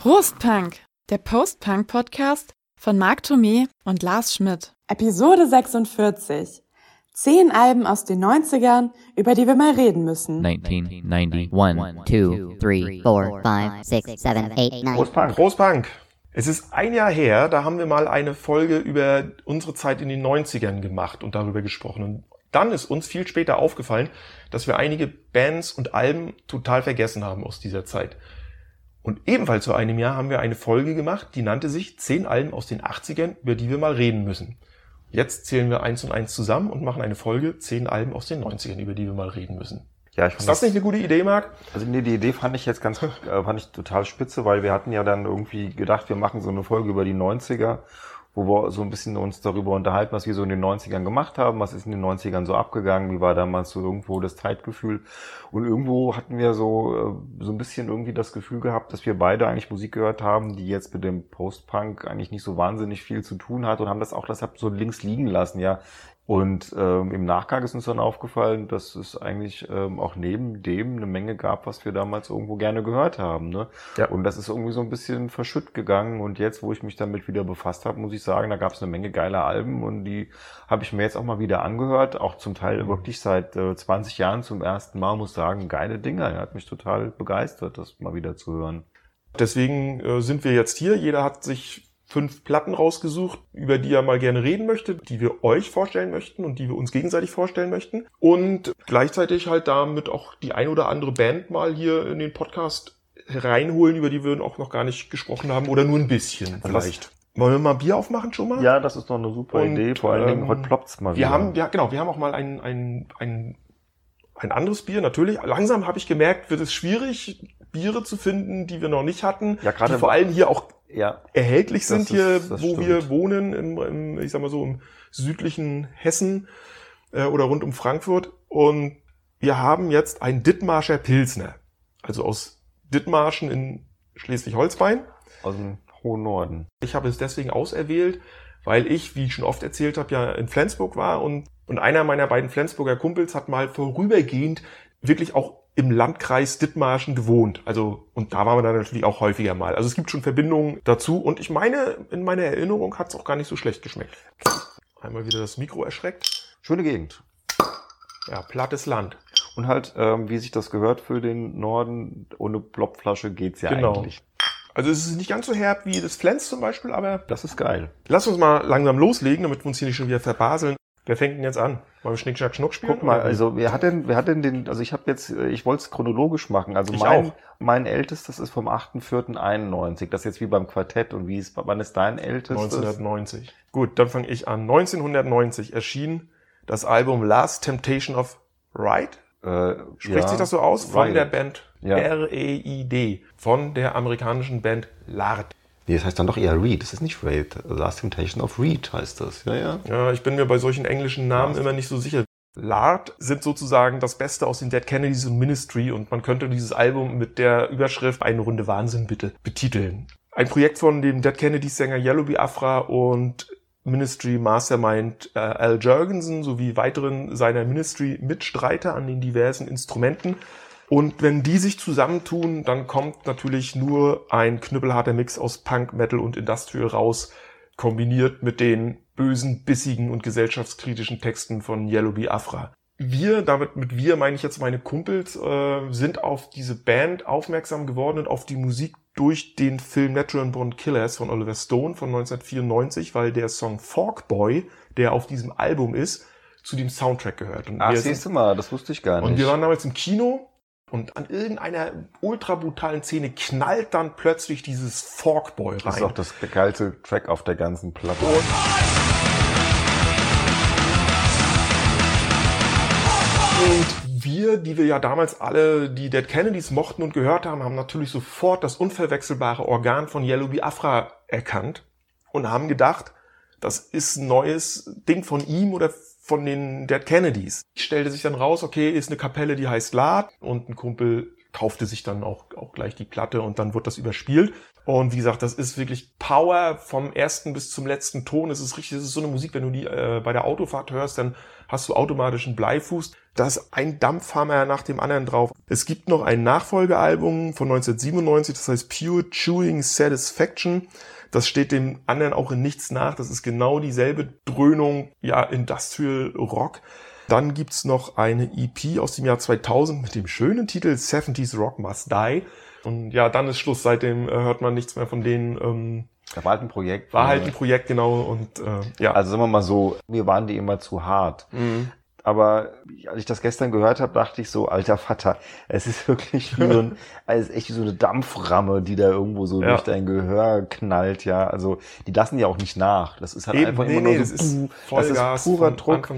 Prostpunk, der Post-Punk-Podcast von Marc Thomé und Lars Schmidt. Episode 46. Zehn Alben aus den 90ern, über die wir mal reden müssen. 1991. 1, 2, 3, 4, 5, 6, 7, 8, 9. Großpunk. Großpunk. Es ist ein Jahr her, da haben wir mal eine Folge über unsere Zeit in den 90ern gemacht und darüber gesprochen. Und dann ist uns viel später aufgefallen, dass wir einige Bands und Alben total vergessen haben aus dieser Zeit. Und ebenfalls vor einem Jahr haben wir eine Folge gemacht, die nannte sich 10 Alben aus den 80ern, über die wir mal reden müssen. Jetzt zählen wir eins und eins zusammen und machen eine Folge 10 Alben aus den 90ern, über die wir mal reden müssen. Ja, ich fand Ist das nicht eine gute Idee, Marc? Also nee, die Idee fand ich jetzt ganz, äh, fand ich total spitze, weil wir hatten ja dann irgendwie gedacht, wir machen so eine Folge über die 90er, wo wir so ein bisschen uns darüber unterhalten, was wir so in den 90ern gemacht haben, was ist in den 90ern so abgegangen, wie war damals so irgendwo das Zeitgefühl. Und irgendwo hatten wir so, äh, so ein bisschen irgendwie das Gefühl gehabt, dass wir beide eigentlich Musik gehört haben, die jetzt mit dem Post-Punk eigentlich nicht so wahnsinnig viel zu tun hat und haben das auch deshalb so links liegen lassen, ja. Und ähm, im Nachgang ist uns dann aufgefallen, dass es eigentlich ähm, auch neben dem eine Menge gab, was wir damals irgendwo gerne gehört haben. Ne? Ja. Und das ist irgendwie so ein bisschen verschütt gegangen. Und jetzt, wo ich mich damit wieder befasst habe, muss ich sagen, da gab es eine Menge geiler Alben und die habe ich mir jetzt auch mal wieder angehört. Auch zum Teil wirklich seit äh, 20 Jahren zum ersten Mal, muss sagen, geile Dinger. Er hat mich total begeistert, das mal wieder zu hören. Deswegen äh, sind wir jetzt hier. Jeder hat sich fünf Platten rausgesucht, über die er mal gerne reden möchte, die wir euch vorstellen möchten und die wir uns gegenseitig vorstellen möchten. Und gleichzeitig halt damit auch die ein oder andere Band mal hier in den Podcast reinholen, über die wir auch noch gar nicht gesprochen haben oder nur ein bisschen vielleicht. Wollen wir mal Bier aufmachen schon mal? Ja, das ist doch eine super Und, Idee. Vor allen ähm, Dingen, heute ploppt's mal Wir wieder. haben, ja genau, wir haben auch mal ein, ein, ein, ein anderes Bier, natürlich. Langsam habe ich gemerkt, wird es schwierig, Biere zu finden, die wir noch nicht hatten. Ja, gerade- vor allem hier auch ja, erhältlich sind ist- hier, wo stimmt. wir wohnen, im, im, ich sag mal so, im südlichen Hessen äh, oder rund um Frankfurt. Und wir haben jetzt ein Dithmarscher Pilsner. Also aus Dithmarschen in Schleswig-Holstein. aus dem hohen Norden. Ich habe es deswegen auserwählt, weil ich, wie ich schon oft erzählt habe, ja in Flensburg war und, und einer meiner beiden Flensburger Kumpels hat mal vorübergehend wirklich auch im Landkreis Dithmarschen gewohnt. Also, und da waren wir dann natürlich auch häufiger mal. Also es gibt schon Verbindungen dazu und ich meine, in meiner Erinnerung hat es auch gar nicht so schlecht geschmeckt. Einmal wieder das Mikro erschreckt. Schöne Gegend. Ja, plattes Land. Und halt, ähm, wie sich das gehört für den Norden, ohne Plopflasche geht's ja Genau. eigentlich. Also es ist nicht ganz so herb wie das Flens zum Beispiel, aber Das ist geil. lass uns mal langsam loslegen, damit wir uns hier nicht schon wieder verbaseln. Wer fängt denn jetzt an? Wollen wir Schnick, Schnack, Schnuck spielen? Guck mal, also wer hat denn, wer hat denn den, also ich habe jetzt, äh, ich wollte es chronologisch machen. Also Ich mein, auch. mein ältestes ist vom 8.4.91. Das ist jetzt wie beim Quartett. Und wie ist, wann ist dein ältestes? 1990. Gut, dann fange ich an. 1990 erschien das Album Last Temptation of Right. Äh, Spricht ja, sich das so aus? Von Riot. der Band Ja. R-E-I-D. Von der amerikanischen Band Lard. Nee, das heißt dann doch eher Reed. Das ist nicht Raid. Last Temptation of Reed heißt das. Ja, ja. Ja, ich bin mir bei solchen englischen Namen immer nicht so sicher. Lard sind sozusagen das Beste aus den Dead Kennedys und Ministry und man könnte dieses Album mit der Überschrift Eine Runde Wahnsinn bitte betiteln. Ein Projekt von dem Dead Kennedys Sänger Yellow Biafra und Ministry Mastermind äh, Al Jurgensen sowie weiteren seiner Ministry Mitstreiter an den diversen Instrumenten. Und wenn die sich zusammentun, dann kommt natürlich nur ein knüppelharter Mix aus Punk, Metal und Industrial raus, kombiniert mit den bösen, bissigen und gesellschaftskritischen Texten von Yellow Biafra. Wir, damit mit wir meine ich jetzt meine Kumpels, äh, sind auf diese Band aufmerksam geworden und auf die Musik durch den Film Natural Born Killers von Oliver Stone von 1994, weil der Song Fork Boy, der auf diesem Album ist, zu dem Soundtrack gehört. Und Ach, siehst du mal, das wusste ich gar nicht. und wir waren damals im Kino und an irgendeiner ultra brutalen Szene knallt dann plötzlich dieses Forkboy das ist rein. auch das geilste Track auf der ganzen Platte. Und wir, die wir ja damals alle die Dead Kennedys mochten und gehört haben, haben natürlich sofort das unverwechselbare Organ von Yellow Biafra erkannt und haben gedacht, das ist ein neues Ding von ihm oder von den Dead Kennedys. Stellte sich dann raus, okay, ist eine Kapelle, die heißt Lad und ein Kumpel kaufte sich dann auch, auch gleich die Platte und dann wurde das überspielt. Und wie gesagt, das ist wirklich Power vom ersten bis zum letzten Ton. Es ist richtig, es ist so eine Musik, wenn du die äh, bei der Autofahrt hörst, dann hast du automatisch einen Bleifuß. Da ist ein Dampfhammer nach dem anderen drauf. Es gibt noch ein Nachfolgealbum von 1997, das heißt Pure Chewing Satisfaction. Das steht dem anderen auch in nichts nach. Das ist genau dieselbe Dröhnung, ja, Industrial Rock. Dann gibt's noch eine EP aus dem Jahr 2000 mit dem schönen Titel 70s Rock Must Die. Und ja, dann ist Schluss. Seitdem äh, hört man nichts mehr von denen. Ähm, Da war halt ein Projekt. war halt ein Projekt, genau. Und äh, ja. Also sagen wir mal so, mir waren die immer zu hart. Mhm. Aber als ich das gestern gehört habe, dachte ich so, alter Vater, es ist wirklich wie so ein, es ist echt wie so eine Dampframme, die da irgendwo so Ja. durch dein Gehör knallt, ja. Also die lassen ja auch nicht nach. Das ist halt Eben, einfach nee, immer nee, nur das so, ist puh, Vollgas das ist purer Druck.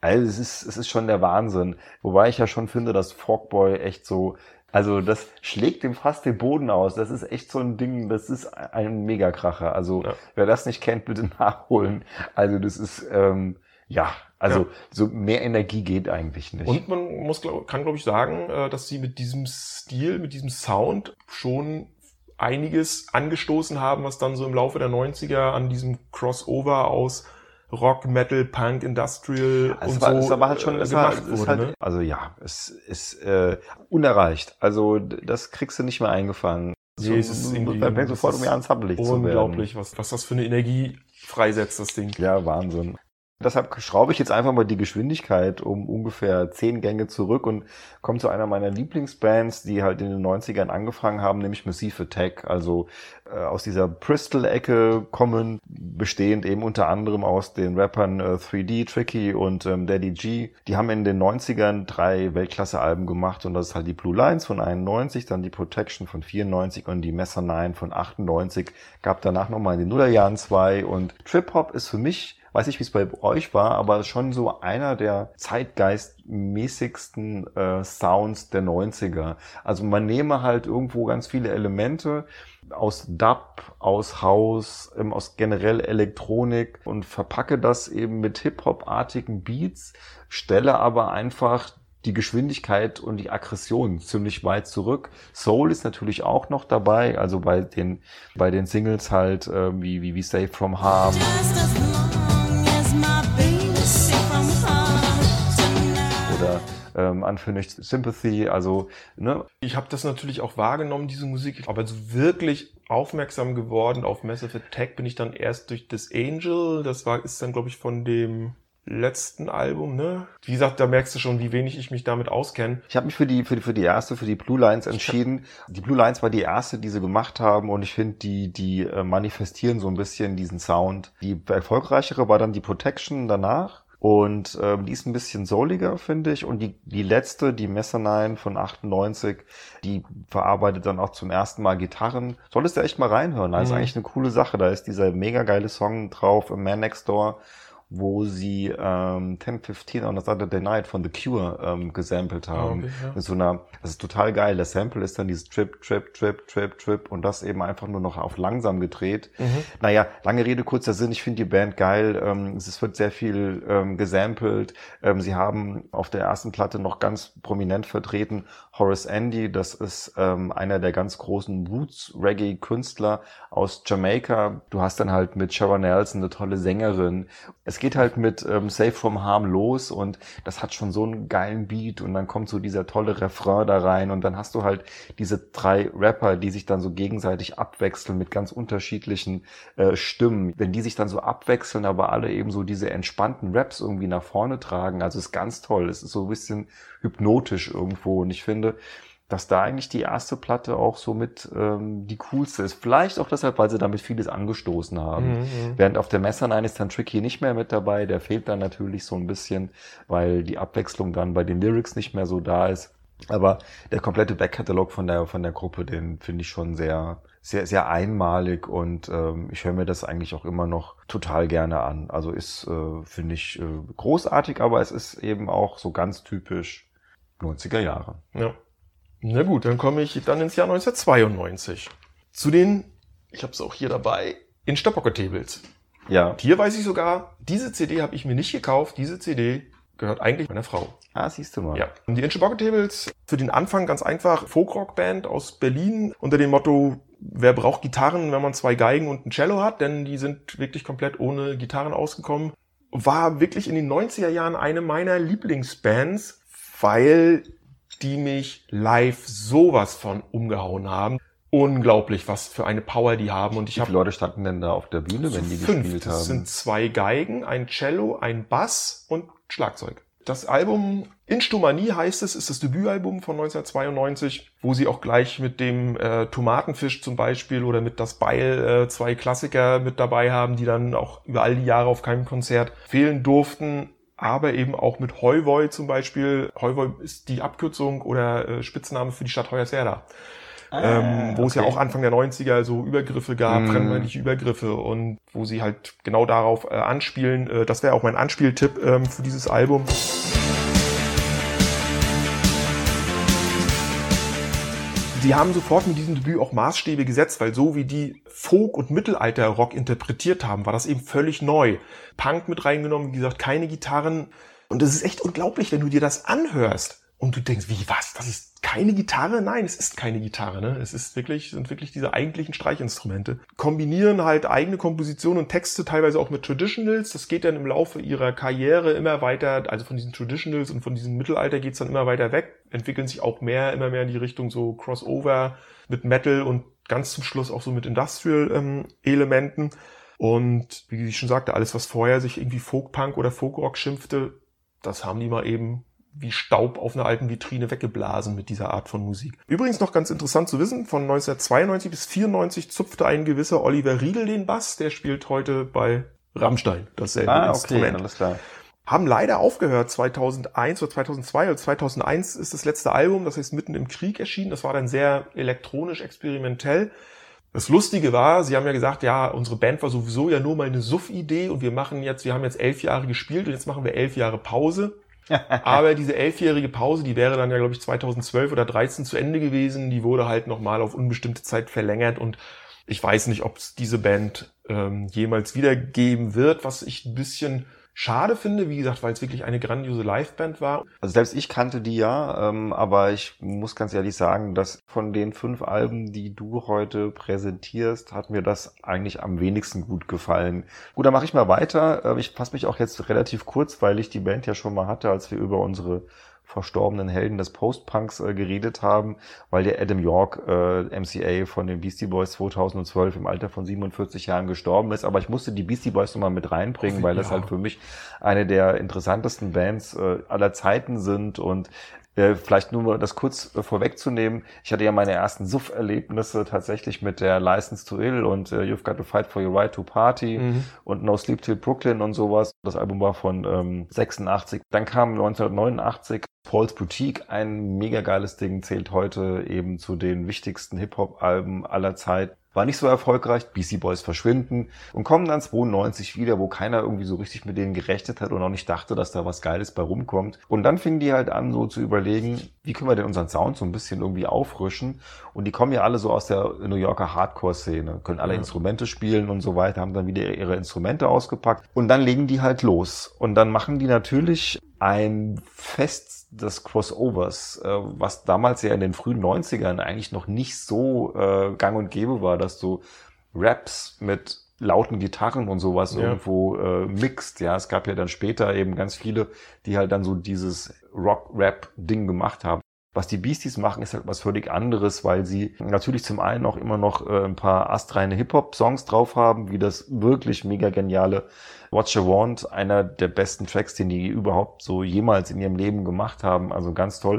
Also es ist, es ist schon der Wahnsinn. Wobei ich ja schon finde, dass Fogboy echt so, also das schlägt dem fast den Boden aus. Das ist echt so ein Ding, das ist ein Megakracher. Also Ja. wer das nicht kennt, bitte nachholen. Also das ist, ähm, ja, also Ja. so mehr Energie geht eigentlich nicht. Und man muss, glaub, kann, glaube ich, sagen, äh, dass sie mit diesem Stil, mit diesem Sound schon einiges angestoßen haben, was dann so im Laufe der 90er an diesem Crossover aus Rock, Metal, Punk, Industrial Also und war, so es war halt schon, äh, gemacht wurde. halt, ne? also ja, es ist äh, unerreicht. Also das kriegst du nicht mehr eingefangen. Nee, es ist irgendwie- man fängt sofort um an zappelig zu werden. Unglaublich, was, was das für eine Energie freisetzt, das Ding. Ja, Wahnsinn. Deshalb schraube ich jetzt einfach mal die Geschwindigkeit um ungefähr zehn Gänge zurück und komme zu einer meiner Lieblingsbands, die halt in den 90ern angefangen haben, nämlich Massive Attack. Also äh, aus dieser Bristol-Ecke kommen, bestehend eben unter anderem aus den Rappern äh, 3D, Tricky und ähm, Daddy G. Die haben in den 90ern drei Weltklasse-Alben gemacht und das ist halt die Blue Lines von 91, dann die Protection von 94 und die Messer 9 von 98. Gab danach nochmal in den Nullerjahren zwei und Trip-Hop ist für mich weiß nicht, wie es bei euch war, aber schon so einer der zeitgeistmäßigsten äh, Sounds der 90er. Also man nehme halt irgendwo ganz viele Elemente aus Dub, aus House, ähm, aus generell Elektronik und verpacke das eben mit Hip-Hop-artigen Beats, stelle aber einfach die Geschwindigkeit und die Aggression ziemlich weit zurück. Soul ist natürlich auch noch dabei, also bei den bei den Singles halt äh, wie wie wie Safe from Harm oder ähm, Unfinished Sympathy, also ne, Ich habe das natürlich auch wahrgenommen, diese Musik, aber so wirklich aufmerksam geworden auf Massive Attack bin ich dann erst durch das Angel. Das war ist dann glaube ich von dem letzten Album, ne? Wie gesagt, da merkst du schon, wie wenig ich mich damit auskenne. Ich habe mich für die, für die für die erste, für die Blue Lines entschieden. Die Blue Lines war die erste, die sie gemacht haben und ich finde, die die äh, manifestieren so ein bisschen diesen Sound. Die erfolgreichere war dann die Protection danach und ähm, die ist ein bisschen souliger, finde ich. Und die die letzte, die Messernine von 98, die verarbeitet dann auch zum ersten Mal Gitarren. Solltest du echt mal reinhören. Das ist Mhm. eigentlich eine coole Sache. Da ist dieser mega geile Song drauf, A Man Next Door wo sie ähm, 1015 on a Saturday Night von The Cure ähm, gesampelt haben. Ah, okay, ja. Mit so einer, das ist total geil. Der Sample ist dann dieses Trip, Trip, Trip, Trip, Trip und das eben einfach nur noch auf langsam gedreht. Mhm. Naja, lange Rede, kurzer Sinn. Ich finde die Band geil. Ähm, es wird sehr viel ähm, gesampelt. Ähm, sie haben auf der ersten Platte noch ganz prominent vertreten Horace Andy. Das ist ähm, einer der ganz großen Roots-Reggae-Künstler aus Jamaika. Du hast dann halt mit Sharon Nelson eine tolle Sängerin. Es geht halt mit ähm, Safe from Harm los und das hat schon so einen geilen Beat und dann kommt so dieser tolle Refrain da rein und dann hast du halt diese drei Rapper, die sich dann so gegenseitig abwechseln mit ganz unterschiedlichen äh, Stimmen. Wenn die sich dann so abwechseln, aber alle eben so diese entspannten Raps irgendwie nach vorne tragen, also ist ganz toll. Es ist so ein bisschen hypnotisch irgendwo und ich finde, dass da eigentlich die erste Platte auch so mit ähm, die coolste ist. Vielleicht auch deshalb, weil sie damit vieles angestoßen haben. Mhm. Während auf der Messernine ist dann Tricky nicht mehr mit dabei. Der fehlt dann natürlich so ein bisschen, weil die Abwechslung dann bei den Lyrics nicht mehr so da ist. Aber der komplette Backkatalog von der von der Gruppe, den finde ich schon sehr sehr sehr einmalig und ähm, ich höre mir das eigentlich auch immer noch total gerne an. Also ist äh, finde ich äh, großartig, aber es ist eben auch so ganz typisch 90er Jahre. Ja. Na gut, dann komme ich dann ins Jahr 1992. Zu den, ich habe es auch hier dabei, in Tables. Ja. Hier weiß ich sogar, diese CD habe ich mir nicht gekauft. Diese CD gehört eigentlich meiner Frau. Ah, siehst du mal. Ja. Und die Tables für den Anfang ganz einfach Folkrock-Band aus Berlin unter dem Motto, wer braucht Gitarren, wenn man zwei Geigen und ein Cello hat, denn die sind wirklich komplett ohne Gitarren ausgekommen. War wirklich in den 90er Jahren eine meiner Lieblingsbands. Weil die mich live sowas von umgehauen haben. Unglaublich, was für eine Power die haben. Und ich Wie habe viele Leute standen denn da auf der Bühne, wenn die fünf. gespielt Das haben? sind zwei Geigen, ein Cello, ein Bass und Schlagzeug. Das Album Instumanie heißt es, ist das Debütalbum von 1992, wo sie auch gleich mit dem äh, Tomatenfisch zum Beispiel oder mit Das Beil äh, zwei Klassiker mit dabei haben, die dann auch über all die Jahre auf keinem Konzert fehlen durften. Aber eben auch mit Heuwoi zum Beispiel. Heuwoi ist die Abkürzung oder äh, Spitzname für die Stadt Hoyerswerda ähm, wo es ja okay. auch Anfang der 90er so Übergriffe gab, Mhm. fremdfeindliche Übergriffe und wo sie halt genau darauf äh, anspielen. Äh, das wäre auch mein Anspieltipp ähm, für dieses Album. Sie haben sofort mit diesem Debüt auch Maßstäbe gesetzt, weil so wie die Folk- und Mittelalter-Rock interpretiert haben, war das eben völlig neu. Punk mit reingenommen, wie gesagt, keine Gitarren. Und es ist echt unglaublich, wenn du dir das anhörst und du denkst, wie was? Das ist keine Gitarre? Nein, es ist keine Gitarre. Ne? Es ist wirklich, sind wirklich diese eigentlichen Streichinstrumente. Kombinieren halt eigene Kompositionen und Texte teilweise auch mit Traditionals. Das geht dann im Laufe ihrer Karriere immer weiter, also von diesen Traditionals und von diesem Mittelalter geht's dann immer weiter weg, entwickeln sich auch mehr, immer mehr in die Richtung so Crossover mit Metal und ganz zum Schluss auch so mit Industrial-Elementen. und wie ich schon sagte, alles, was vorher sich irgendwie Folk-Punk oder Folk-Rock schimpfte, das haben die mal eben wie Staub auf einer alten Vitrine weggeblasen mit dieser Art von Musik. Übrigens noch ganz interessant zu wissen, von 1992 bis 94 zupfte ein gewisser Oliver Riegel den Bass, der spielt heute bei Rammstein dasselbe Ah, okay, Instrument. alles klar. Haben leider aufgehört 2001 oder 2002 oder 2001 ist das letzte Album, das heißt mitten im Krieg erschienen. Das war dann sehr elektronisch experimentell. Das Lustige war, sie haben ja gesagt, ja, unsere Band war sowieso ja nur mal eine Suff-Idee und wir machen jetzt, wir haben jetzt elf Jahre gespielt und jetzt machen wir elf Jahre Pause. Aber diese elfjährige Pause, die wäre dann ja, glaube ich, 2012 oder 13 zu Ende gewesen. Die wurde halt nochmal auf unbestimmte Zeit verlängert und ich weiß nicht, ob es diese Band ähm, jemals wieder geben wird, was ich ein bisschen schade finde, wie gesagt, weil es wirklich eine grandiose Liveband war. Also selbst ich kannte die ja, ähm, aber ich muss ganz ehrlich sagen, dass von den fünf Alben, die du heute präsentierst, hat mir das eigentlich am wenigsten gut gefallen. Gut, dann mache ich mal weiter. Äh, Ich fasse mich auch jetzt relativ kurz, weil ich die Band ja schon mal hatte, als wir über unsere verstorbenen Helden des Post-Punks äh, geredet haben, weil der Adam York, äh, MCA von den Beastie Boys 2012 im Alter von 47 Jahren gestorben ist. Aber ich musste die Beastie Boys nochmal mit reinbringen, weil das halt für mich eine der interessantesten Bands äh, aller Zeiten sind und äh, vielleicht nur mal das kurz äh, vorwegzunehmen. Ich hatte ja meine ersten Suff-Erlebnisse tatsächlich mit der License to Ill und äh, You've Got to Fight for Your Right to Party Mhm. und No Sleep Till Brooklyn und sowas. Das Album war von ähm, 86. Dann kam 1989 Paul's Boutique, ein mega geiles Ding, zählt heute eben zu den wichtigsten Hip-Hop-Alben aller Zeit. War nicht so erfolgreich, BC Boys verschwinden und kommen dann 92 wieder, wo keiner irgendwie so richtig mit denen gerechnet hat und auch nicht dachte, dass da was Geiles bei rumkommt. Und dann fingen die halt an, so zu überlegen, wie können wir denn unseren Sound so ein bisschen irgendwie auffrischen. Und die kommen ja alle so aus der New Yorker Hardcore-Szene, können alle Ja. Instrumente spielen und so weiter, haben dann wieder ihre Instrumente ausgepackt. Und dann legen die halt los. Und dann machen die natürlich ein Fest des Crossovers, äh, was damals ja in den frühen 90ern eigentlich noch nicht so äh, gang und gäbe war, dass du Raps mit lauten Gitarren und sowas Ja. irgendwo äh, mixt. Ja, es gab ja dann später eben ganz viele, die halt dann so dieses Rock-Rap-Ding gemacht haben. Was die Beasties machen, ist halt was völlig anderes, weil sie natürlich zum einen auch immer noch äh, ein paar astreine Hip-Hop-Songs drauf haben, wie das wirklich mega geniale What You Want, einer der besten Tracks, den die überhaupt so jemals in ihrem Leben gemacht haben. Also ganz toll.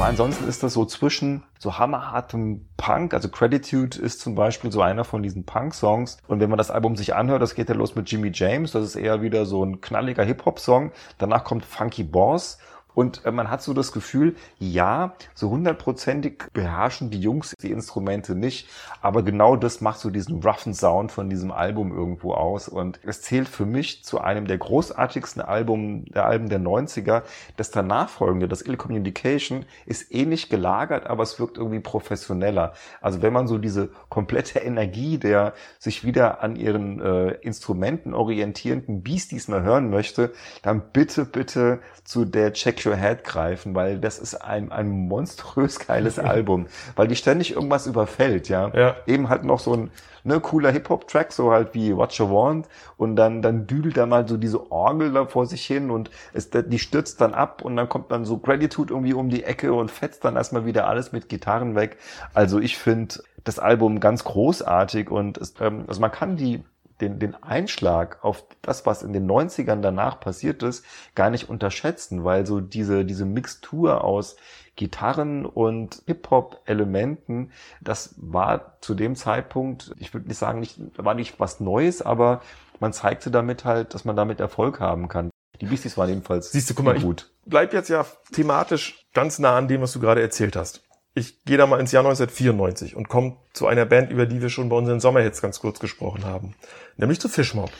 Aber ansonsten ist das so zwischen so hammerhartem Punk, also Gratitude ist zum Beispiel so einer von diesen Punk-Songs. Und wenn man das Album sich anhört, das geht ja los mit Jimmy James, das ist eher wieder so ein knalliger Hip-Hop-Song. Danach kommt Funky Boss. Und äh, man hat so das Gefühl, ja, so hundertprozentig beherrschen die Jungs die Instrumente nicht, aber genau das macht so diesen roughen Sound von diesem Album irgendwo aus. Und es zählt für mich zu einem der großartigsten Album, der Alben der 90er. Das danach folgende, das Ill Communication, ist ähnlich gelagert, aber es wirkt irgendwie professioneller. Also wenn man so diese komplette Energie der sich wieder an ihren äh, Instrumenten orientierenden Beasties mal hören möchte, dann bitte, bitte zu der Checklist Your Head greifen, weil das ist ein, ein monströs geiles Album, weil die ständig irgendwas überfällt, ja. Ja. Eben halt noch so ein ne, cooler Hip-Hop-Track, so halt wie What You Want und dann, dann düdelt da mal so diese Orgel da vor sich hin und es, die stürzt dann ab und dann kommt dann so Gratitude irgendwie um die Ecke und fetzt dann erstmal wieder alles mit Gitarren weg. Also ich finde das Album ganz großartig und es, ähm, also man kann die den, den Einschlag auf das, was in den 90ern danach passiert ist, gar nicht unterschätzen, weil so diese, diese Mixtur aus Gitarren und Hip-Hop-Elementen, das war zu dem Zeitpunkt, ich würde nicht sagen, nicht, war nicht was Neues, aber man zeigte damit halt, dass man damit Erfolg haben kann. Die Beasties waren jedenfalls Siehst du, guck mal, ich gut. bleib jetzt ja thematisch ganz nah an dem, was du gerade erzählt hast. Ich gehe da mal ins Jahr 1994 und komme zu einer Band, über die wir schon bei unseren Sommerhits ganz kurz gesprochen haben. Nämlich zu Fishmob.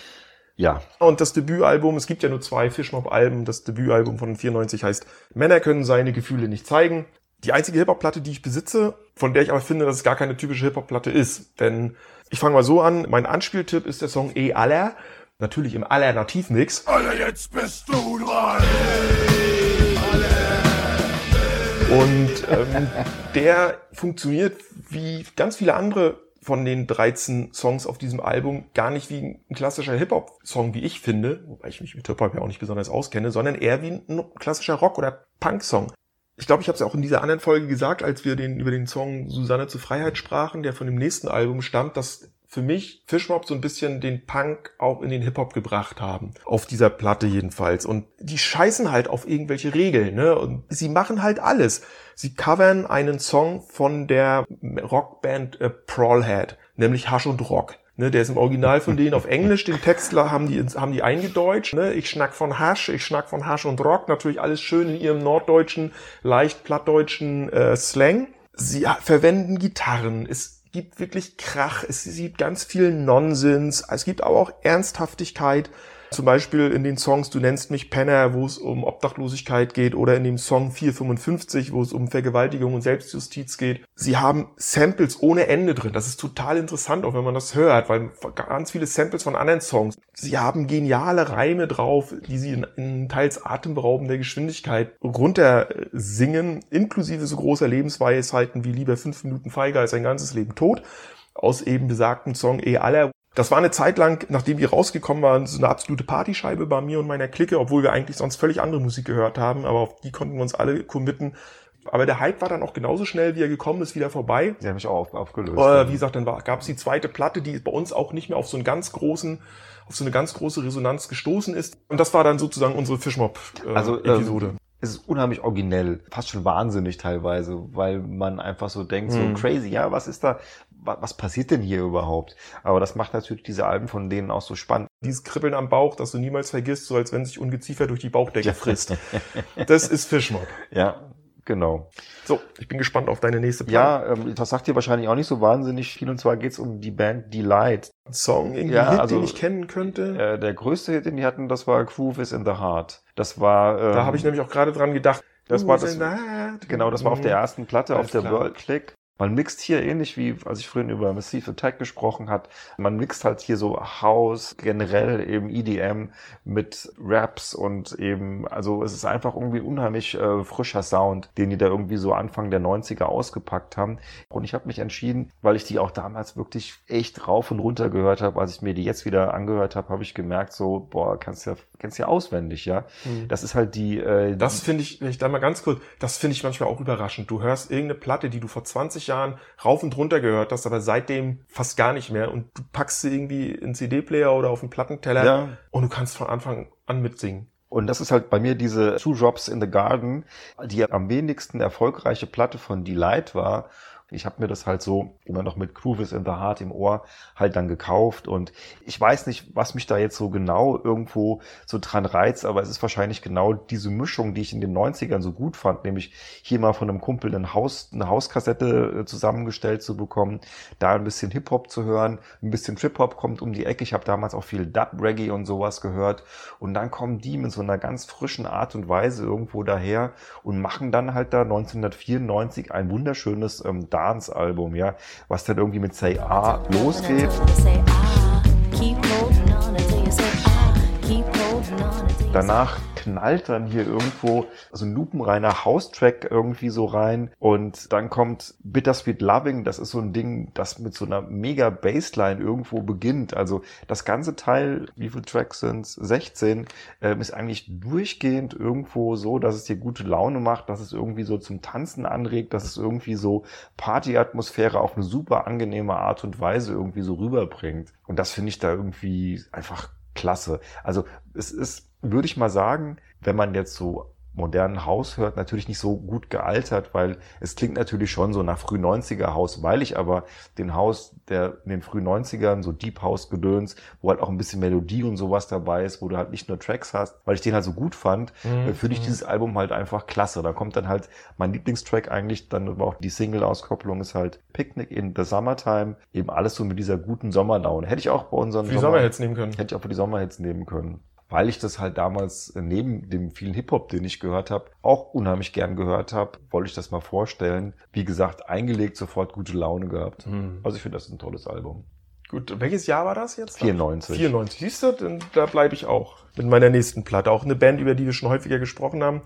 Ja, Und das Debütalbum, es gibt ja nur zwei Fishmob-Alben. Das Debütalbum von 94 heißt Männer können seine Gefühle nicht zeigen. Die einzige Hip-Hop-Platte, die ich besitze, von der ich aber finde, dass es gar keine typische Hip-Hop-Platte ist. Denn ich fange mal so an, mein Anspieltipp ist der Song E Aller. Natürlich im Alternativmix. Alter, jetzt bist du dran. Und ähm, der funktioniert wie ganz viele andere von den 13 Songs auf diesem Album gar nicht wie ein klassischer Hip-Hop-Song, wie ich finde, wobei ich mich mit Hip-Hop ja auch nicht besonders auskenne, sondern eher wie ein klassischer Rock- oder Punk-Song. Ich glaube, ich habe es auch in dieser anderen Folge gesagt, als wir den über den Song Susanne zur Freiheit sprachen, der von dem nächsten Album stammt, dass für mich Fishmob so ein bisschen den Punk auch in den Hip-Hop gebracht haben. Auf dieser Platte jedenfalls. Und die scheißen halt auf irgendwelche Regeln, ne? Und sie machen halt alles. Sie covern einen Song von der Rockband äh, Prawlhead, nämlich Hasch und Rock. Ne, der ist im Original von denen auf Englisch, den Text haben die, haben die eingedeutscht. Ne? Ich schnack von Hasch, ich schnack von Hasch und Rock. Natürlich alles schön in ihrem norddeutschen, leicht plattdeutschen äh, Slang. Sie verwenden Gitarren. Es gibt wirklich Krach. Es gibt ganz viel Nonsens. Es gibt aber auch Ernsthaftigkeit. Zum Beispiel in den Songs Du nennst mich Penner, wo es um Obdachlosigkeit geht, oder in dem Song 455, wo es um Vergewaltigung und Selbstjustiz geht. Sie haben Samples ohne Ende drin. Das ist total interessant, auch wenn man das hört, weil ganz viele Samples von anderen Songs. Sie haben geniale Reime drauf, die sie in, in teils atemberaubender Geschwindigkeit runter singen, inklusive so großer Lebensweisheiten wie lieber fünf Minuten feiger als ein ganzes Leben tot aus eben besagten Song Eh aller. Das war eine Zeit lang, nachdem die rausgekommen waren, so eine absolute Partyscheibe bei mir und meiner Clique, obwohl wir eigentlich sonst völlig andere Musik gehört haben, aber auf die konnten wir uns alle committen. Aber der Hype war dann auch genauso schnell, wie er gekommen ist, wieder vorbei. die haben mich auch auf, aufgelöst. Äh, wie gesagt, dann gab es die zweite Platte, die bei uns auch nicht mehr auf so einen ganz großen, auf so eine ganz große Resonanz gestoßen ist. Und das war dann sozusagen unsere Fischmob-Episode. Äh, Also, ähm. Es ist unheimlich originell, fast schon wahnsinnig teilweise, weil man einfach so denkt, Hm. so crazy, ja, was ist da, wa- was passiert denn hier überhaupt? Aber das macht natürlich diese Alben von denen auch so spannend. Dieses Kribbeln am Bauch, das du niemals vergisst, so als wenn sich Ungeziefer durch die Bauchdecke frisst. Das ist Fischmob. Ja, genau. So, ich bin gespannt auf deine nächste Platte. Ja, ähm, das sagt dir wahrscheinlich auch nicht so wahnsinnig viel, und zwar geht's um die Band Delight. Song, irgendwie Ja, Hit, also, den ich kennen könnte. Äh, der größte Hit, den die hatten, das war Groove is in the Heart. Das war, ähm, da habe ich nämlich auch gerade dran gedacht. das war das- in the heart? Genau, das war auf der ersten Platte, Alles auf der klar. World Click. Man mixt hier ähnlich wie, als ich vorhin über Massive Attack gesprochen hat, man mixt halt hier so House, generell eben EDM mit Raps und eben, also es ist einfach irgendwie unheimlich äh, frischer Sound, den die da irgendwie so Anfang der 90er ausgepackt haben. Und ich habe mich entschieden, weil ich die auch damals wirklich echt rauf und runter gehört habe, als ich mir die jetzt wieder angehört habe, habe ich gemerkt so, boah, kannst ja, kennst ja auswendig, ja. Das ist halt die, äh, Das finde ich, wenn ich da mal ganz kurz, das finde ich manchmal auch überraschend. Du hörst irgendeine Platte, die du vor 20 Jahren rauf und runter gehört hast, aber seitdem fast gar nicht mehr und du packst sie irgendwie in CD-Player oder auf einen Plattenteller Ja. und du kannst von Anfang an mitsingen. Und das ist halt bei mir diese Two Drops in the Garden, die am wenigsten erfolgreiche Platte von Delight war. Ich habe mir das halt so immer noch mit Groove is in the Heart im Ohr halt dann gekauft und ich weiß nicht, was mich da jetzt so genau irgendwo so dran reizt, aber es ist wahrscheinlich genau diese Mischung, die ich in den 90ern so gut fand, nämlich hier mal von einem Kumpel ein Haus, eine Hauskassette äh, zusammengestellt zu bekommen, da ein bisschen Hip-Hop zu hören, ein bisschen Trip-Hop kommt um die Ecke. Ich habe damals auch viel Dub-Reggae und sowas gehört und dann kommen die mit so einer ganz frischen Art und Weise irgendwo daher und machen dann halt da 1994 ein wunderschönes ähm, Dance-Album, ja, was dann irgendwie mit Say Ah losgeht. ah, Danach knallt dann hier irgendwo so ein lupenreiner House-Track irgendwie so rein und dann kommt Bittersweet Loving, das ist so ein Ding, das mit so einer mega Bassline irgendwo beginnt. Also das ganze Teil, wie viele Tracks sind 16, ähm, ist eigentlich durchgehend irgendwo so, dass es dir gute Laune macht, dass es irgendwie so zum Tanzen anregt, dass es irgendwie so Partyatmosphäre auf eine super angenehme Art und Weise irgendwie so rüberbringt. Und das finde ich da irgendwie einfach klasse. Also es ist, würde ich mal sagen, wenn man jetzt so modernen Haus hört, natürlich nicht so gut gealtert, weil es klingt natürlich schon so nach früh 90er Haus, weil ich aber den Haus, der in den frühen 90ern, so Deep House Gedöns, wo halt auch ein bisschen Melodie und sowas dabei ist, wo du halt nicht nur Tracks hast, weil ich den halt so gut fand, äh, finde ich dieses Album halt einfach klasse. Da kommt dann halt mein Lieblingstrack eigentlich, dann aber auch die Single-Auskopplung ist halt Picnic in the Summertime, eben alles so mit dieser guten Sommerlaune. Hätte ich auch bei unseren Für die Sommerhits nehmen können. Hätte ich auch für die Sommerhits nehmen können. Weil ich das halt damals neben dem vielen Hip-Hop, den ich gehört habe, auch unheimlich gern gehört habe, wollte ich das mal vorstellen. Wie gesagt, eingelegt, sofort gute Laune gehabt. Also ich finde, das ein tolles Album. Gut, welches Jahr war das jetzt? 94. 94. Siehst du, denn da bleibe ich auch mit meiner nächsten Platte. Auch eine Band, über die wir schon häufiger gesprochen haben.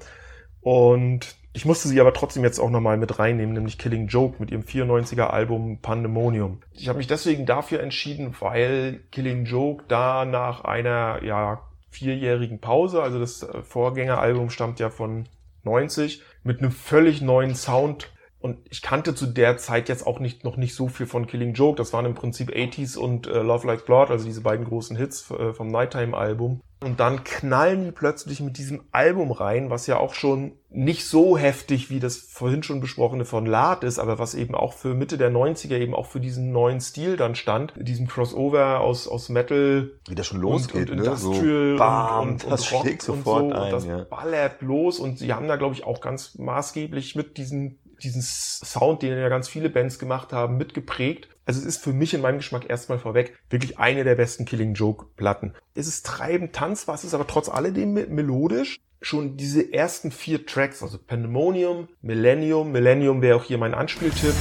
Und ich musste sie aber trotzdem jetzt auch nochmal mit reinnehmen, nämlich Killing Joke mit ihrem 94er Album Pandemonium. Ich habe mich deswegen dafür entschieden, weil Killing Joke da nach einer ja vierjährigen Pause, also das äh, Vorgängeralbum stammt ja von 90, mit einem völlig neuen Sound und ich kannte zu der Zeit jetzt auch nicht, noch nicht so viel von Killing Joke. Das waren im Prinzip 80s und äh, Love Like Blood, also diese beiden großen Hits äh, vom Nighttime-Album. Und dann knallen die plötzlich mit diesem Album rein, was ja auch schon nicht so heftig wie das vorhin schon besprochene von Lard ist, aber was eben auch für Mitte der 90er eben auch für diesen neuen Stil dann stand. Diesem Crossover aus, aus Metal Wie das schon und, losgeht, und ne? Industrial so, bam, und, und, das und Rock schlägt sofort und so. ein. und das ja. ballert los und sie haben da, glaube ich, auch ganz maßgeblich mit diesen diesen Sound, den ja ganz viele Bands gemacht haben, mitgeprägt. Also es ist für mich in meinem Geschmack erstmal vorweg wirklich eine der besten Killing Joke Platten. Es ist treibend tanzbar, es ist aber trotz alledem me- melodisch. Schon diese ersten vier Tracks, also Pandemonium, Millennium, Millennium wäre auch hier mein Anspieltipp.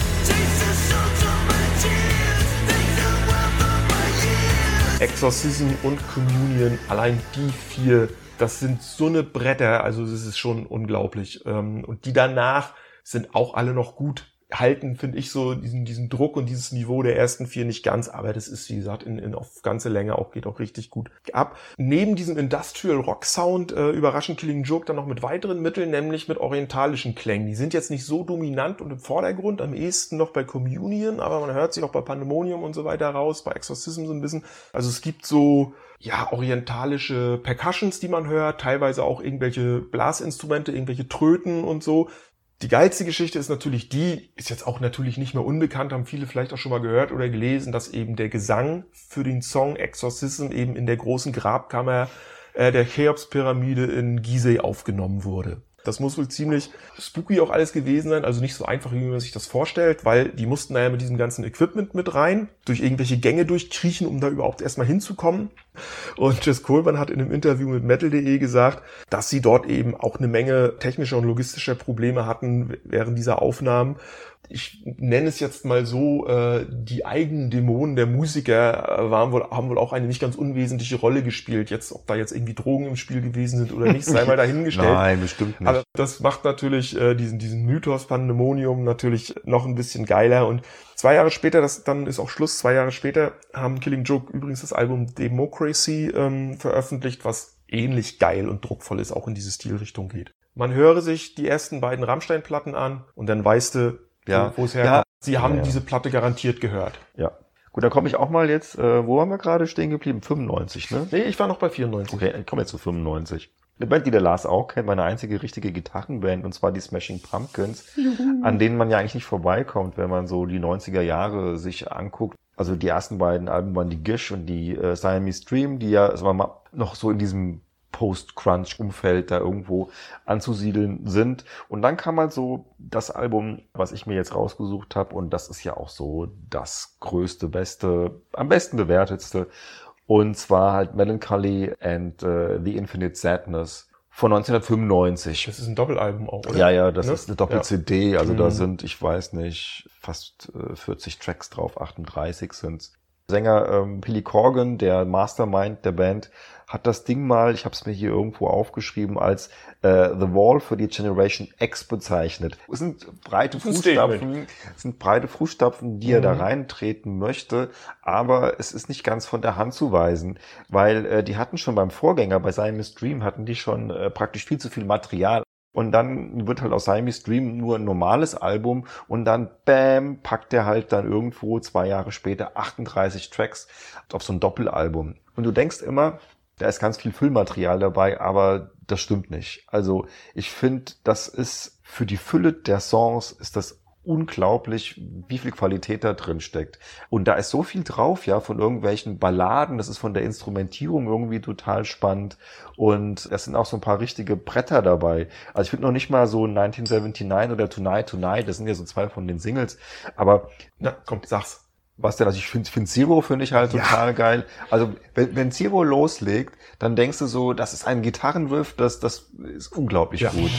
Exorcism und Communion, allein die vier, das sind so eine Bretter, also das ist schon unglaublich. Ähm, Und die danach sind auch alle noch gut halten, finde ich so diesen, diesen Druck und dieses Niveau der ersten vier nicht ganz, aber das ist, wie gesagt, in, in auf ganze Länge auch, geht auch richtig gut ab. Neben diesem Industrial Rock Sound äh, überraschen Killing Joke dann noch mit weiteren Mitteln, nämlich mit orientalischen Klängen. Die sind jetzt nicht so dominant und im Vordergrund, am ehesten noch bei Communion, aber man hört sie auch bei Pandemonium und so weiter raus, bei Exorcism so ein bisschen. Also es gibt so, ja, orientalische Percussions, die man hört, teilweise auch irgendwelche Blasinstrumente, irgendwelche Tröten und so. Die geilste Geschichte ist natürlich die, ist jetzt auch natürlich nicht mehr unbekannt, haben viele vielleicht auch schon mal gehört oder gelesen, dass eben der Gesang für den Song Exorcism eben in der großen Grabkammer äh, der Cheops-Pyramide in Gizeh aufgenommen wurde. Das muss wohl ziemlich spooky auch alles gewesen sein, also nicht so einfach, wie man sich das vorstellt, weil die mussten da ja mit diesem ganzen Equipment mit rein, durch irgendwelche Gänge durchkriechen, um da überhaupt erstmal hinzukommen. Und Jess Coleman hat in einem Interview mit Metal.de gesagt, dass sie dort eben auch eine Menge technischer und logistischer Probleme hatten während dieser Aufnahmen. Ich nenne es jetzt mal so, äh, die eigenen Dämonen der Musiker äh, waren wohl, haben wohl auch eine nicht ganz unwesentliche Rolle gespielt. Jetzt, ob da jetzt irgendwie Drogen im Spiel gewesen sind oder nicht, sei mal dahingestellt. Nein, bestimmt nicht. Aber das macht natürlich äh, diesen, diesen Mythos Pandemonium natürlich noch ein bisschen geiler. Und zwei Jahre später, das dann ist auch Schluss, zwei Jahre später haben Killing Joke übrigens das Album Democracy ähm, veröffentlicht, was ähnlich geil und druckvoll ist, auch in diese Stilrichtung geht. Man höre sich die ersten beiden Rammstein-Platten an und dann weißt du, Ja. wo es Ja. herkommt. Sie haben Ja. diese Platte garantiert gehört. ja. Gut, dann komme ich auch mal jetzt, äh, wo waren wir gerade stehen geblieben? 95, ne? Nee, ich war noch bei 94. Okay, ich komme jetzt zu 95. Eine Band, die der Lars auch kennt, meine einzige richtige Gitarrenband, und zwar die Smashing Pumpkins, an denen man ja eigentlich nicht vorbeikommt, wenn man so die 90er Jahre sich anguckt. Also die ersten beiden Alben waren die Gish und die äh, Siamese Dream, die ja sagen wir mal, noch so in diesem Post-Crunch-Umfeld da irgendwo anzusiedeln sind. Und dann kam halt so das Album, was ich mir jetzt rausgesucht habe, und das ist ja auch so das größte, beste, am besten bewertetste. Und zwar halt Melancholy and äh, The Infinite Sadness von 1995. Das ist ein Doppelalbum auch, oder? Ja, ja, das Ne? ist eine Doppel-CD. Also da Mhm. sind, ich weiß nicht, fast äh, 40 Tracks drauf, 38 sind's. Sänger ähm, Billy Corgan, der Mastermind der Band, hat das Ding mal, ich habe es mir hier irgendwo aufgeschrieben, als äh, The Wall für die Generation X bezeichnet. Es sind breite Fußstapfen, es sind breite Fußstapfen, die er da reintreten möchte, aber es ist nicht ganz von der Hand zu weisen, weil äh, die hatten schon beim Vorgänger, bei Siamese Dream, hatten die schon äh, praktisch viel zu viel Material. Und dann wird halt aus Siamese Dream nur ein normales Album und dann, bam, packt er halt dann irgendwo zwei Jahre später 38 Tracks auf so ein Doppelalbum. Und du denkst immer, da ist ganz viel Füllmaterial dabei, aber das stimmt nicht. Also ich finde, das ist für die Fülle der Songs ist das unglaublich, wie viel Qualität da drin steckt. Und da ist so viel drauf, ja, von irgendwelchen Balladen, das ist von der Instrumentierung irgendwie total spannend. Und es sind auch so ein paar richtige Bretter dabei. Also ich finde noch nicht mal so 1979 oder Tonight Tonight, das sind ja so zwei von den Singles. Aber Na, komm, sag's. was denn? Also ich finde find Zero finde ich halt total geil. Also wenn, wenn Zero loslegt, dann denkst du so, das ist ein Gitarrenriff, das, das ist unglaublich Ja. gut.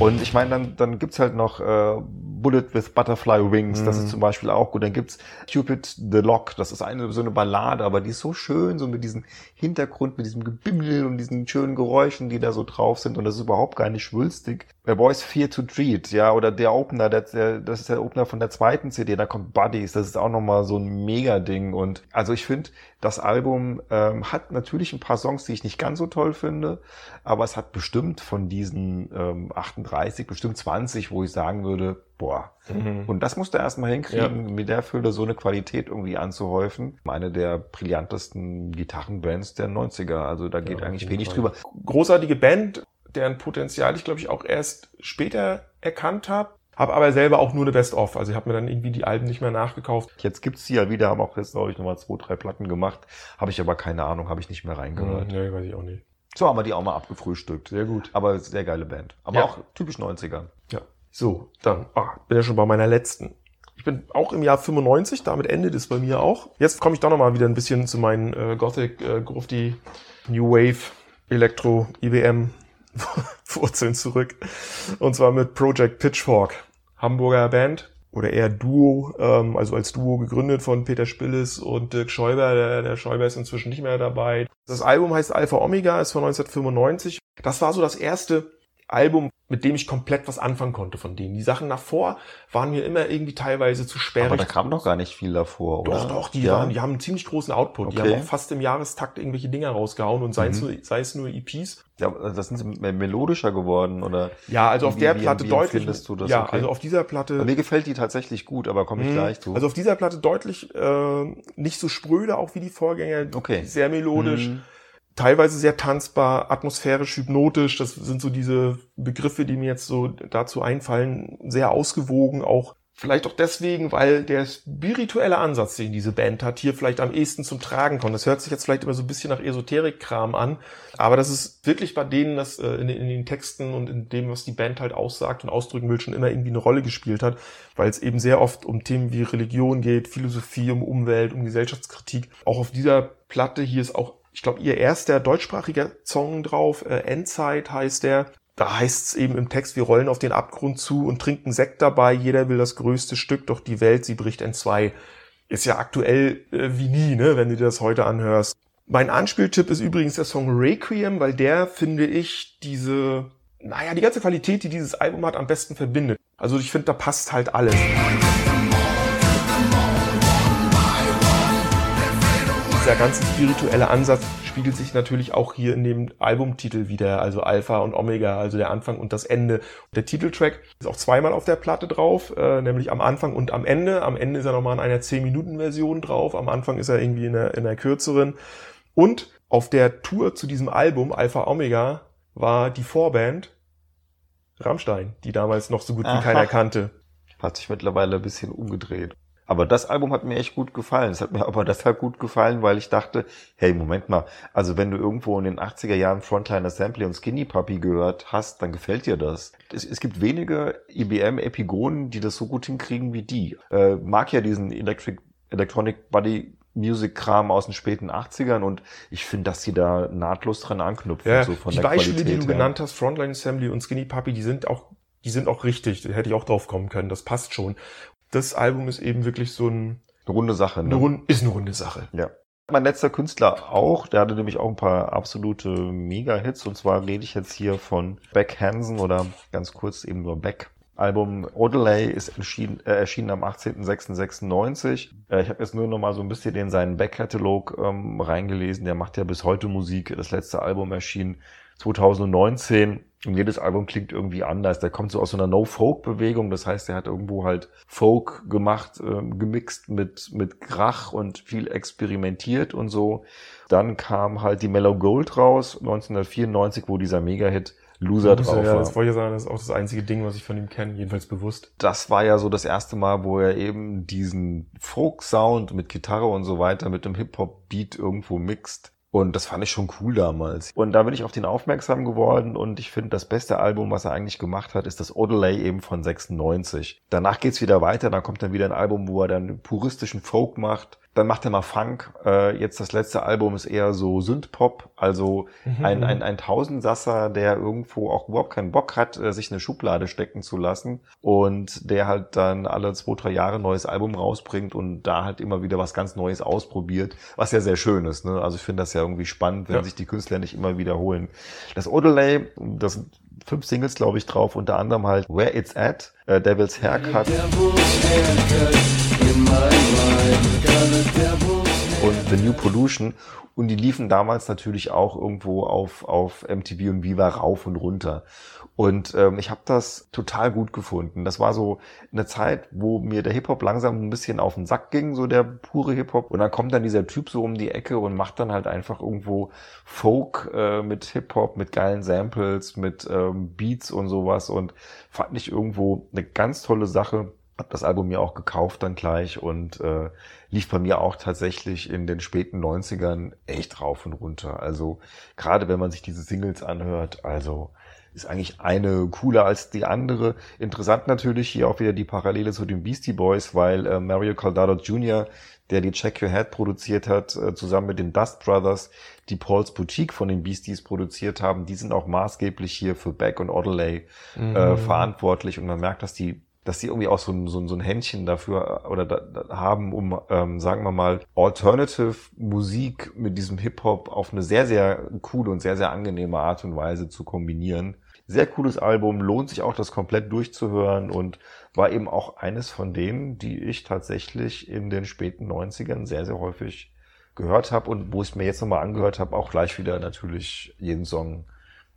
Und ich meine, dann, dann gibt's halt noch äh, Bullet with Butterfly Wings, das ist zum Beispiel auch gut. Dann gibt's Cupid the Lock, das ist eine so eine Ballade, aber die ist so schön, so mit diesem Hintergrund, mit diesem Gebimmel und diesen schönen Geräuschen, die da so drauf sind. Und das ist überhaupt gar nicht schwülstig. A Boys Fear to Treat, ja, oder der Opener, der, der, das ist der Opener von der zweiten CD, da kommt Buddies, das ist auch nochmal so ein Mega-Ding. Und also ich finde, das Album ähm, hat natürlich ein paar Songs, die ich nicht ganz so toll finde, aber es hat bestimmt von diesen ähm, 38, bestimmt 20, wo ich sagen würde, boah. Und das musst du erstmal hinkriegen, mit der Fülle so eine Qualität irgendwie anzuhäufen. Eine der brillantesten Gitarrenbands der 90er. Also da geht eigentlich wenig drüber. Großartige Band, deren Potenzial ich glaube ich auch erst später erkannt habe. Habe aber selber auch nur eine Best-of. Also ich habe mir dann irgendwie die Alben nicht mehr nachgekauft. Jetzt gibt's sie ja wieder, haben auch jetzt, glaube ich, nochmal zwei, drei Platten gemacht. Habe ich aber keine Ahnung, habe ich nicht mehr reingehört. Nee, weiß ich auch nicht. So haben wir die auch mal abgefrühstückt. Sehr gut. Aber sehr geile Band. Aber Ja. auch typisch 90er. Ja. So, dann ah, bin ja schon bei meiner letzten. Ich bin auch im Jahr 95, damit endet es bei mir auch. Jetzt komme ich doch nochmal wieder ein bisschen zu meinen äh, Gothic, äh, Grufti, New Wave, Elektro, IBM Wurzeln zurück. Und zwar mit Project Pitchfork. Hamburger Band oder eher Duo, ähm, also als Duo gegründet von Peter Spillis und Dirk Schäuber. Der, der Schäuber ist inzwischen nicht mehr dabei. Das Album heißt Alpha Omega, ist von 1995. Das war so das erste Album, mit dem ich komplett was anfangen konnte von denen. Die Sachen davor waren mir immer irgendwie teilweise zu sperrig. Aber da kam doch gar nicht viel davor, oder? Doch, doch, die, ja? waren, die haben einen ziemlich großen Output. Die Okay. haben auch fast im Jahrestakt irgendwelche Dinger rausgehauen und sei, es nur, sei es nur EPs. ja, das sind sie me- melodischer geworden, oder? Ja, also auf Wie- der wie- Platte wie deutlich. du das? Ja, Okay. also auf dieser Platte. Mir gefällt die tatsächlich gut, aber komme ich Mhm. gleich zu. Also auf dieser Platte deutlich äh, nicht so spröde, auch wie die Vorgänger. Okay. Sehr melodisch. Mhm. Teilweise sehr tanzbar, atmosphärisch, hypnotisch. Das sind so diese Begriffe, die mir jetzt so dazu einfallen. Sehr ausgewogen, auch vielleicht auch deswegen, weil der spirituelle Ansatz, den diese Band hat, hier vielleicht am ehesten zum Tragen kommt. Das hört sich jetzt vielleicht immer so ein bisschen nach Esoterik-Kram an, aber das ist wirklich bei denen, das äh, in, den- in den Texten und in dem, was die Band halt aussagt und ausdrücken will, schon immer irgendwie eine Rolle gespielt hat, weil es eben sehr oft um Themen wie Religion geht, Philosophie, um Umwelt, um Gesellschaftskritik. Auch auf dieser Platte hier ist auch, ich glaube, ihr erster deutschsprachiger Song drauf, äh, Endzeit heißt der. Da heißt es eben im Text, wir rollen auf den Abgrund zu und trinken Sekt dabei, jeder will das größte Stück, doch die Welt, sie bricht in zwei. Ist ja aktuell äh, wie nie, ne, wenn du dir das heute anhörst. Mein Anspieltipp ist übrigens der Song Requiem, weil der, finde ich, diese, naja, die ganze Qualität, die dieses Album hat, am besten verbindet. Also ich finde, da passt halt alles. Dieser ganze spirituelle Ansatz spiegelt sich natürlich auch hier in dem Albumtitel wieder, also Alpha und Omega, also der Anfang und das Ende. Der Titeltrack ist auch zweimal auf der Platte drauf, äh, nämlich am Anfang und am Ende. Am Ende ist er nochmal in einer 10-Minuten-Version drauf, am Anfang ist er irgendwie in einer, in einer kürzeren. Und auf der Tour zu diesem Album, Alpha Omega, war die Vorband Rammstein, die damals noch so gut wie Aha. keiner kannte. Hat sich mittlerweile ein bisschen umgedreht. Aber das Album hat mir echt gut gefallen. Es hat mir aber deshalb gut gefallen, weil ich dachte, hey, Moment mal, also wenn du irgendwo in den 80er Jahren Frontline Assembly und Skinny Puppy gehört hast, dann gefällt dir das. Es, es gibt wenige IBM-Epigonen, die das so gut hinkriegen wie die. Äh, mag ja diesen Electric, Electronic Body Music-Kram aus den späten 80ern und ich finde, dass die da nahtlos dran anknüpfen, Ja, so von die der Beispiele, Qualität die du her. genannt hast, Frontline Assembly und Skinny Puppy, die sind auch Die sind auch richtig, da hätte ich auch drauf kommen können, das passt schon. Das Album ist eben wirklich so ein, Eine runde Sache. eine Ne? Rund, ist eine runde Sache. Ja. Mein letzter Künstler auch, der hatte nämlich auch ein paar absolute Mega-Hits und zwar rede ich jetzt hier von Beck Hansen oder ganz kurz eben nur Beck. Album Odelay ist entschieden, äh, erschienen am 18.06.96. Äh, ich habe jetzt nur noch mal so ein bisschen in seinen Back-Katalog ähm, reingelesen. Der macht ja bis heute Musik. Das letzte Album erschien 2019 und jedes Album klingt irgendwie anders. Der kommt so aus so einer No-Folk-Bewegung. Das heißt, er hat irgendwo halt Folk gemacht, ähm, gemixt mit, mit Krach und viel experimentiert und so. Dann kam halt die Mellow Gold raus, 1994, wo dieser Mega-Hit Loser drauf ja, war. das wollte ich sagen, das ist auch das einzige Ding, was ich von ihm kenne, jedenfalls bewusst. das war ja so das erste Mal, wo er eben diesen Folk-Sound mit Gitarre und so weiter mit dem Hip-Hop-Beat irgendwo mixt. Und das fand ich schon cool damals. Und da bin ich auf den aufmerksam geworden und ich finde, das beste Album, was er eigentlich gemacht hat, ist das Odelay eben von 96. Danach geht's wieder weiter, dann kommt dann wieder ein Album, wo er dann puristischen Folk macht. Dann macht er mal Funk. Äh, jetzt das letzte Album ist eher so Synthpop, also ein, ein, ein Tausendsasser, der irgendwo auch überhaupt keinen Bock hat, äh, sich eine Schublade stecken zu lassen und der halt dann alle zwei, drei Jahre ein neues Album rausbringt und da halt immer wieder was ganz Neues ausprobiert, was ja sehr schön ist. Ne? Also ich finde das ja irgendwie spannend, wenn Ja. sich die Künstler nicht immer wiederholen. Das Odelay, das sind fünf Singles, glaube ich, drauf, unter anderem halt Where It's At, äh, Devil's Haircut und The New Pollution. Und die liefen damals natürlich auch irgendwo auf, auf MTV und Viva rauf und runter. Und ähm, ich habe das total gut gefunden. Das war so eine Zeit, wo mir der Hip-Hop langsam ein bisschen auf den Sack ging, so der pure Hip-Hop. Und dann kommt dann dieser Typ so um die Ecke und macht dann halt einfach irgendwo Folk äh, mit Hip-Hop, mit geilen Samples, mit ähm, Beats und sowas. Und fand ich irgendwo eine ganz tolle Sache. Hab das Album mir auch gekauft dann gleich und äh, lief bei mir auch tatsächlich in den späten 90ern echt rauf und runter. Also gerade wenn man sich diese Singles anhört, also ist eigentlich eine cooler als die andere. Interessant natürlich hier auch wieder die Parallele zu den Beastie Boys, weil äh, Mario Caldado Jr., der die Check Your Head produziert hat, äh, zusammen mit den Dust Brothers, die Paul's Boutique von den Beasties produziert haben, die sind auch maßgeblich hier für Beck und Odelay äh, verantwortlich und man merkt, dass die dass die irgendwie auch so ein, so ein, so ein Händchen dafür äh, oder da, da haben, um, ähm, sagen wir mal, Alternative Musik mit diesem Hip-Hop auf eine sehr, sehr coole und sehr, sehr angenehme Art und Weise zu kombinieren. Sehr cooles Album, lohnt sich auch, das komplett durchzuhören und war eben auch eines von denen, die ich tatsächlich in den späten 90ern sehr, sehr häufig gehört habe und wo ich es mir jetzt nochmal angehört habe, auch gleich wieder natürlich jeden Song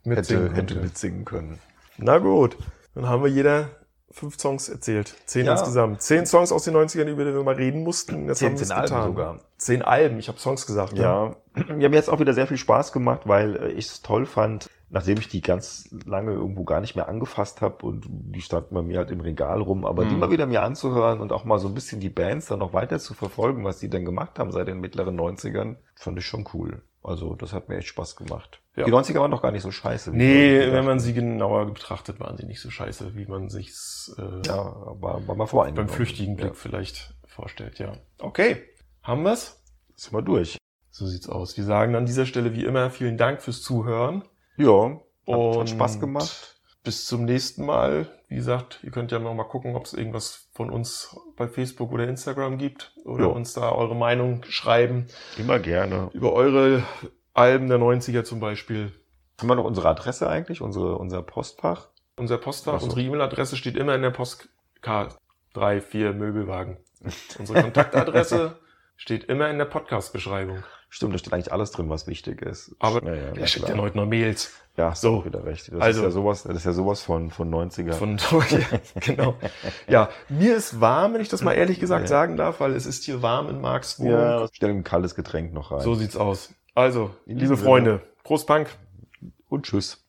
Mitsingen hätte, hätte mitsingen können. Na gut, dann haben wir jeder fünf Songs erzählt. Zehn Ja. insgesamt. Zehn Songs aus den 90ern, über die wir mal reden mussten. Jetzt Zehn- haben zehn Alben getan. sogar. Zehn Alben, ich habe Songs gesagt. ne? Ja, ja, mir hat's auch wieder sehr viel Spaß gemacht, weil äh, ich es toll fand, nachdem ich die ganz lange irgendwo gar nicht mehr angefasst habe und die standen bei mir halt im Regal rum, aber Mhm. die mal wieder mir anzuhören und auch mal so ein bisschen die Bands dann noch weiter zu verfolgen, was die dann gemacht haben seit den mittleren 90ern, fand ich schon cool. Also das hat mir echt Spaß gemacht. Ja. Die 90er waren doch gar nicht so scheiße. Nee, wir wenn man sie genauer betrachtet, waren sie nicht so scheiße, wie man sich's äh, Ja, war, war mal voreingenommen. beim flüchtigen Blick Ja. vielleicht vorstellt, ja. Okay, haben wir's? Ist mal durch. So sieht's aus. Wir sagen an dieser Stelle wie immer vielen Dank fürs Zuhören. Ja, hat, Und hat Spaß gemacht. Bis zum nächsten Mal. Wie gesagt, ihr könnt ja noch mal gucken, ob es irgendwas von uns bei Facebook oder Instagram gibt oder Ja. uns da eure Meinung schreiben Immer gerne. über eure Alben der 90er zum Beispiel. Haben wir noch unsere Adresse eigentlich, unsere, unser Postfach? Unser Postfach, Ach so. unsere E-Mail-Adresse steht immer in der Postkarte. 3, 4 Möbelwagen. Unsere Kontaktadresse steht immer in der Podcast-Beschreibung. Stimmt, da steht eigentlich alles drin, was wichtig ist. Aber naja, wer schickt denn heute noch Mails? Ja, So. wieder recht. Das Also- ist ja sowas, das ist ja sowas von, von 90er. Von genau. Ja, mir ist warm, wenn ich das mal ehrlich gesagt Ja. sagen darf, weil es ist hier warm in Marks Wohnung. ja, stell ein kaltes Getränk noch rein. So sieht's aus. Also, liebe Freunde, Prost Punk. Und tschüss.